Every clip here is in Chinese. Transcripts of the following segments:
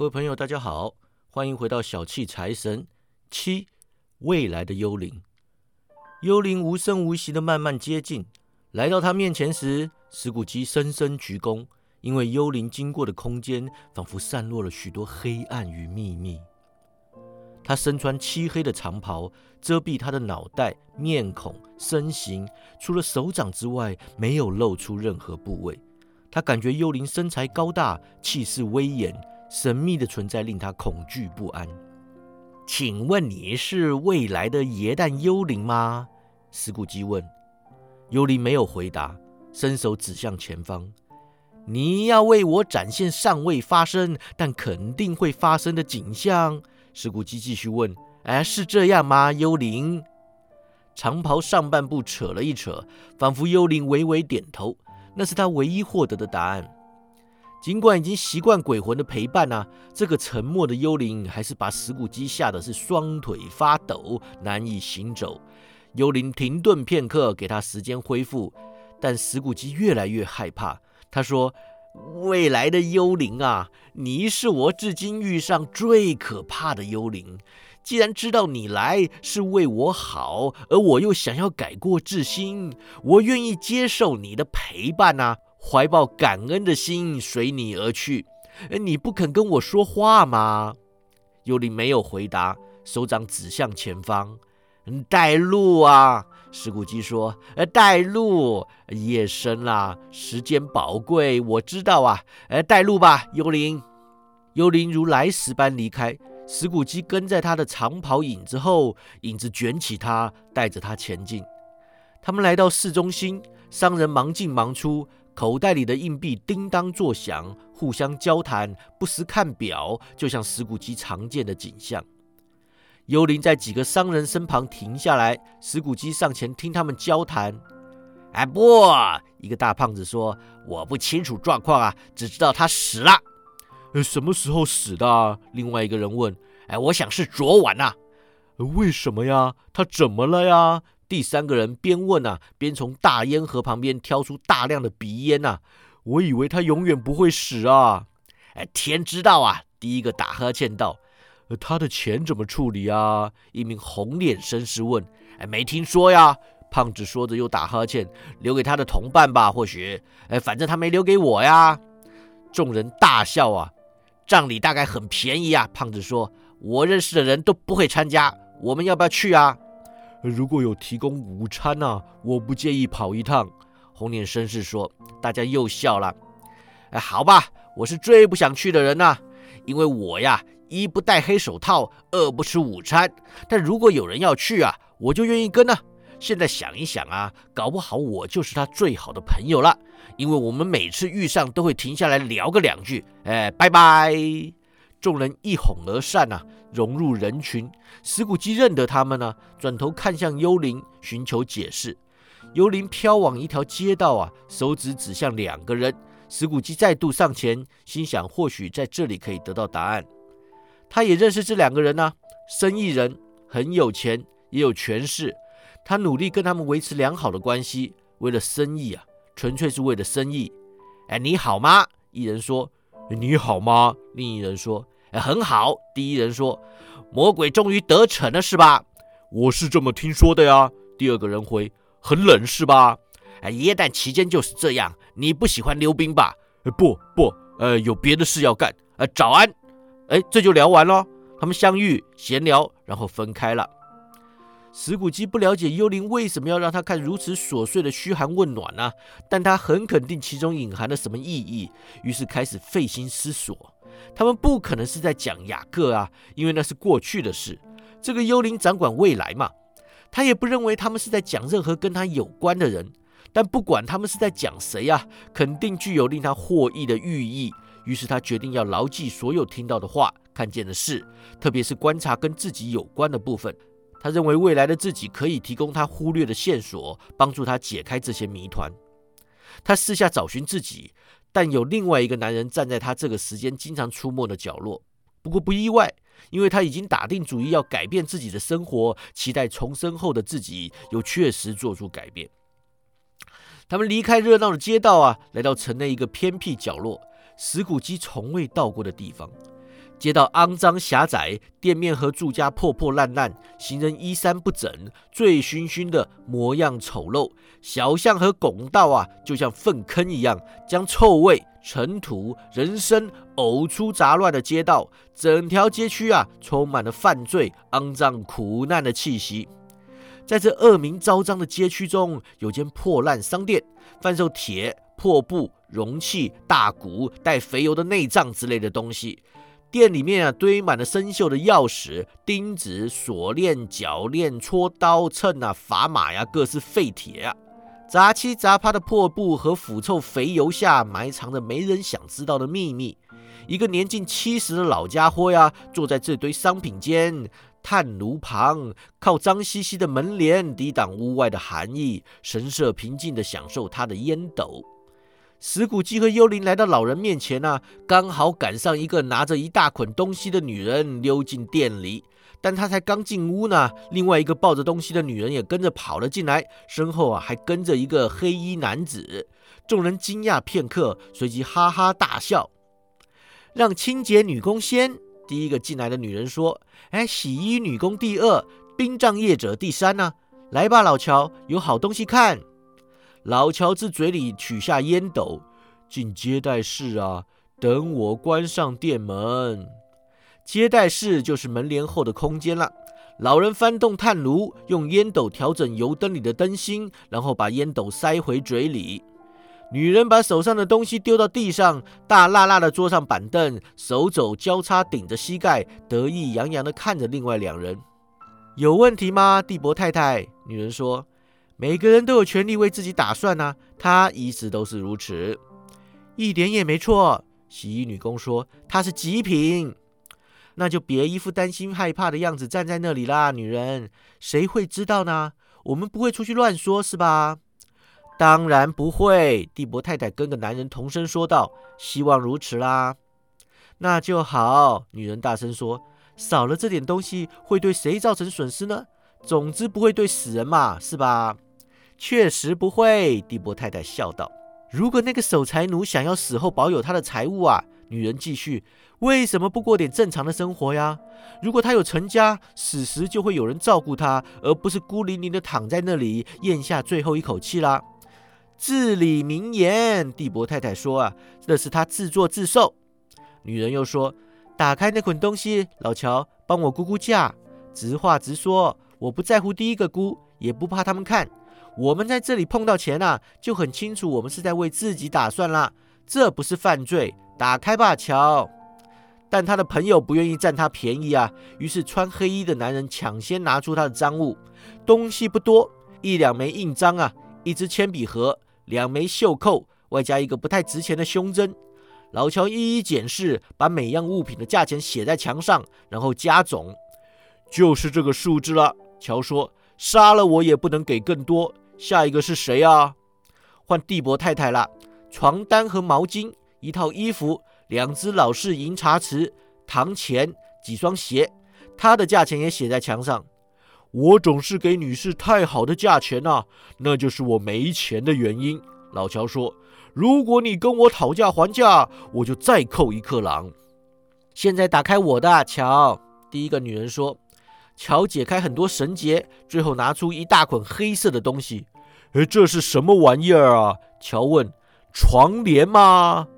各位朋友，大家好，欢迎回到小气财神七未来的幽灵。幽灵无声无息的慢慢接近，来到他面前时，石谷基深深鞠躬，因为幽灵经过的空间仿佛散落了许多黑暗与秘密。他身穿漆黑的长袍，遮蔽他的脑袋、面孔、身形，除了手掌之外，没有露出任何部位。他感觉幽灵身材高大，气势威严。神秘的存在令他恐惧不安。请问你是未来的耶诞幽灵吗？石谷基问。幽灵没有回答，伸手指向前方。你要为我展现尚未发生但肯定会发生的景象。石谷基继续问：“哎，是这样吗，幽灵？”长袍上半部扯了一扯，仿佛幽灵微微点头。那是他唯一获得的答案。尽管已经习惯鬼魂的陪伴啊，这个沉默的幽灵还是把石谷基吓得是双腿发抖，难以行走。幽灵停顿片刻，给他时间恢复，但石谷基越来越害怕。他说：“未来的幽灵啊，你是我至今遇上最可怕的幽灵。既然知道你来是为我好，而我又想要改过自新，我愿意接受你的陪伴啊。”怀抱感恩的心随你而去，你不肯跟我说话吗？幽灵没有回答，手掌指向前方，带路啊！石谷基说：“呃，带路。夜深了，时间宝贵，我知道啊。呃，带路吧，幽灵。”幽灵如来时般离开，石谷基跟在他的长袍影子后，影子卷起他，带着他前进。他们来到市中心，商人忙进忙出。口袋里的硬币叮当作响，互相交谈，不时看表，就像石谷鸡常见的景象。幽灵在几个商人身旁停下来，石谷鸡上前听他们交谈。哎，不，一个大胖子说：“我不清楚状况啊，只知道他死了。”，什么时候死的？另外一个人问。哎，我想是昨晚呐。为什么呀？他怎么了呀？第三个人边问啊，边从大烟盒旁边挑出大量的鼻烟呐。我以为他永远不会死啊！哎，天知道啊！第一个打呵欠道：“他的钱怎么处理啊？”一名红脸绅士问。“哎，没听说呀。”胖子说着又打呵欠，“留给他的同伴吧，或许。哎，反正他没留给我呀。”众人大笑啊。葬礼大概很便宜啊。胖子说：“我认识的人都不会参加，我们要不要去啊？”如果有提供午餐呢，我不介意跑一趟。红脸绅士说，大家又笑了。哎，好吧，我是最不想去的人呐，因为我呀，一不戴黑手套，二不吃午餐。但如果有人要去啊，我就愿意跟呢。现在想一想啊，搞不好我就是他最好的朋友了，因为我们每次遇上都会停下来聊个两句。哎，拜拜。众人一哄而散呐。融入人群，石谷基认得他们呢，转头看向幽灵，寻求解释。幽灵飘往一条街道啊，手指指向两个人。石谷基再度上前，心想或许在这里可以得到答案。他也认识这两个人呢，生意人，很有钱，也有权势。他努力跟他们维持良好的关系，为了生意啊，纯粹是为了生意。哎，你好吗？一人说。你好吗？另一人说。很好，第一人说：“魔鬼终于得逞了，是吧？”我是这么听说的呀。第二个人回：“很冷，是吧？”哎，耶诞期间就是这样。你不喜欢溜冰吧？不不，呃，有别的事要干。呃，早安。哎，这就聊完了。他们相遇闲聊，然后分开了。石谷基不了解幽灵为什么要让他看如此琐碎的嘘寒问暖呢？但他很肯定其中隐含了什么意义，于是开始费心思索。他们不可能是在讲雅各啊，因为那是过去的事。这个幽灵掌管未来嘛。他也不认为他们是在讲任何跟他有关的人。但不管他们是在讲谁啊，肯定具有令他获益的寓意。于是他决定要牢记所有听到的话、看见的事，特别是观察跟自己有关的部分。他认为未来的自己可以提供他忽略的线索，帮助他解开这些谜团。他私下找寻自己。但有另外一个男人站在他这个时间经常出没的角落，不过不意外，因为他已经打定主意要改变自己的生活，期待重生后的自己又确实做出改变。他们离开热闹的街道啊，来到城内一个偏僻角落，石谷基从未到过的地方。街道肮脏狭窄，店面和住家破破烂烂，行人衣衫不整，醉醺醺的模样丑陋。小巷和拱道啊，就像粪坑一样，将臭味、尘土、人声呕出杂乱的街道。整条街区啊，充满了犯罪、肮脏、苦难的气息。在这恶名昭彰的街区中，有间破烂商店，贩售铁、破布、容器、大鼓、带肥油的内脏之类的东西。店里面啊，堆满了生锈的钥匙、钉子、锁链、铰链、锉刀、秤啊、砝码呀，各式废铁啊。杂七杂八的破布和腐臭肥油下，埋藏着没人想知道的秘密。一个年近七十的老家伙呀，坐在这堆商品间炭炉旁，靠脏兮兮的门帘抵挡屋外的寒意，神色平静地享受他的烟斗。石谷鸡和幽灵来到老人面前呢，刚好赶上一个拿着一大捆东西的女人溜进店里。但他才刚进屋呢，另外一个抱着东西的女人也跟着跑了进来，身后啊还跟着一个黑衣男子。众人惊讶片刻，随即哈哈大笑。让清洁女工先，第一个进来的女人说：“哎，洗衣女工第二，殡葬业者第三呢。来吧，老乔，有好东西看。”老乔治嘴里取下烟斗，进接待室啊，等我关上店门。接待室就是门帘后的空间了。老人翻动炭炉，用烟斗调整油灯里的灯芯，然后把烟斗塞回嘴里。女人把手上的东西丢到地上，大辣辣的桌上板凳，手肘交叉顶着膝盖，得意洋洋地看着另外两人。有问题吗，蒂博太太？女人说：“每个人都有权利为自己打算呐，她一直都是如此，一点也没错。”洗衣女工说：“她是极品。”那就别一副担心害怕的样子站在那里啦，女人，谁会知道呢？我们不会出去乱说，是吧？当然不会。蒂博太太跟个男人同声说道：“希望如此啦。”那就好。女人大声说：“少了这点东西会对谁造成损失呢？总之不会对死人嘛，是吧？”确实不会。蒂博太太笑道：“如果那个守财奴想要死后保有他的财物啊。”女人继续。为什么不过点正常的生活呀？如果他有成家，死时就会有人照顾他，而不是孤零零的躺在那里咽下最后一口气啦。至理名言，蒂博太太说啊，这是他自作自受。女人又说：“打开那捆东西，老乔，帮我估估价。直话直说，我不在乎第一个估，也不怕他们看。我们在这里碰到钱啊，就很清楚，我们是在为自己打算啦。这不是犯罪。打开吧，乔。”但他的朋友不愿意占他便宜啊，于是穿黑衣的男人抢先拿出他的赃物，东西不多，一两枚印章啊，一支铅笔盒，两枚袖扣，外加一个不太值钱的胸针。老乔一一检视，把每样物品的价钱写在墙上，然后加总，就是这个数字了。乔说：“杀了我也不能给更多。”下一个是谁啊？换蒂博太太了。床单和毛巾，一套衣服。两只老式银茶匙、糖钱、几双鞋，他的价钱也写在墙上。我总是给女士太好的价钱呐，那就是我没钱的原因。老乔说：“如果你跟我讨价还价，我就再扣一克朗。”现在打开我的，乔。第一个女人说。乔解开很多绳结，最后拿出一大捆黑色的东西。哎，这是什么玩意儿啊？乔问。床帘吗？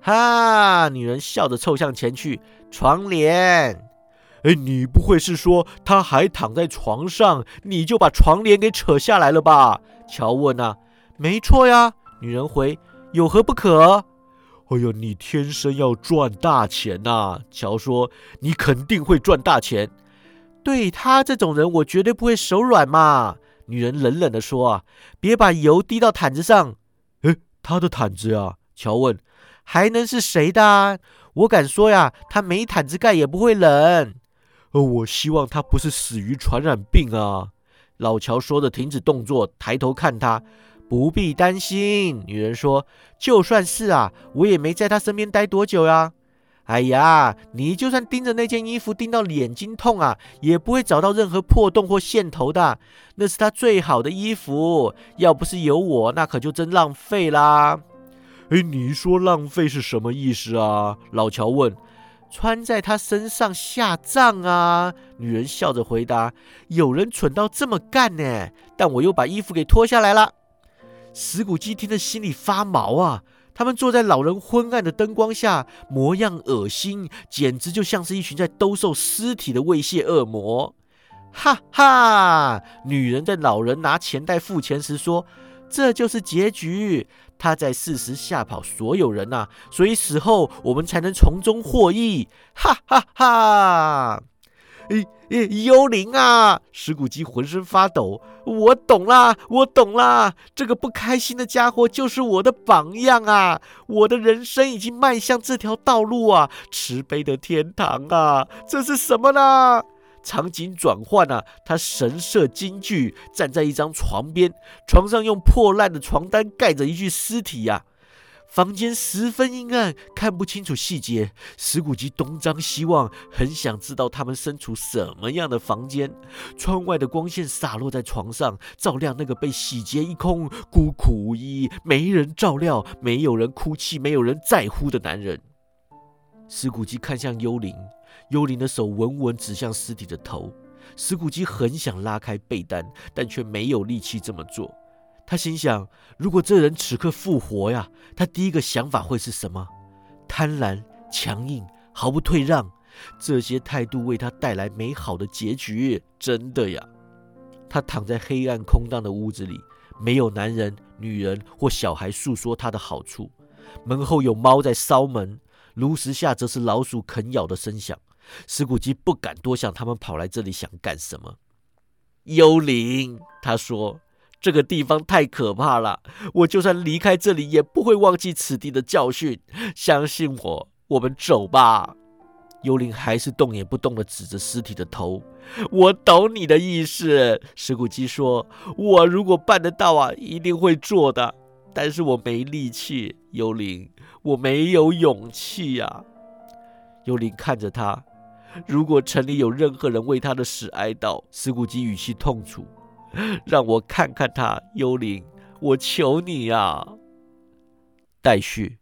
哈！女人笑着凑向前去，床帘。哎，你不会是说他还躺在床上，你就把床帘给扯下来了吧？乔问啊。没错呀，女人回。有何不可？哎呦，你天生要赚大钱呐！乔说。你肯定会赚大钱。对他这种人，我绝对不会手软嘛。女人冷冷地说啊，别把油滴到毯子上。哎，他的毯子啊？乔问。还能是谁的？我敢说呀，他没毯子盖也不会冷。哦，我希望他不是死于传染病啊！老乔说着，停止动作，抬头看他。不必担心，女人说，就算是啊，我也没在他身边待多久呀。哎呀，你就算盯着那件衣服盯到眼睛痛啊，也不会找到任何破洞或线头的。那是他最好的衣服，要不是有我，那可就真浪费啦。哎，你说浪费是什么意思啊？老乔问。穿在他身上下葬啊！女人笑着回答：“有人蠢到这么干呢？”但我又把衣服给脱下来了。石谷鸡听得心里发毛啊！他们坐在老人昏暗的灯光下，模样恶心，简直就像是一群在兜售尸体的猥亵恶魔。哈哈！女人在老人拿钱袋付钱时说：“这就是结局。”他在事实吓跑所有人呐，所以死后我们才能从中获益。哈哈哈！幽灵啊！石骨鸡浑身发抖。我懂啦，我懂啦，这个不开心的家伙就是我的榜样啊！我的人生已经迈向这条道路啊，慈悲的天堂啊！这是什么呢？场景转换啊，他神色惊惧，站在一张床边，床上用破烂的床单盖着一具尸体呀。房间十分阴暗，看不清楚细节。石谷吉东张西望，很想知道他们身处什么样的房间。窗外的光线洒落在床上，照亮那个被洗劫一空、孤苦无依、没人照料、没有人哭泣、没有人在乎的男人。石谷吉看向幽灵。幽灵的手稳稳指向尸体的头，石谷吉很想拉开被单，但却没有力气这么做。他心想：如果这人此刻复活呀，他第一个想法会是什么？贪婪、强硬、毫不退让，这些态度为他带来美好的结局。真的呀！他躺在黑暗空荡的屋子里，没有男人、女人或小孩诉说他的好处。门后有猫在烧门，炉石下则是老鼠啃咬的声响。石骨鸡不敢多想，他们跑来这里想干什么？幽灵，他说：“这个地方太可怕了，我就算离开这里，也不会忘记此地的教训。相信我，我们走吧。”幽灵还是动也不动地指着尸体的头。我懂你的意思，石骨鸡说：“我如果办得到啊，一定会做的。但是我没力气，幽灵，我没有勇气呀。”幽灵看着他。如果城里有任何人为他的死哀悼，石骨鸡语气痛楚，让我看看他，幽灵，我求你呀！待续。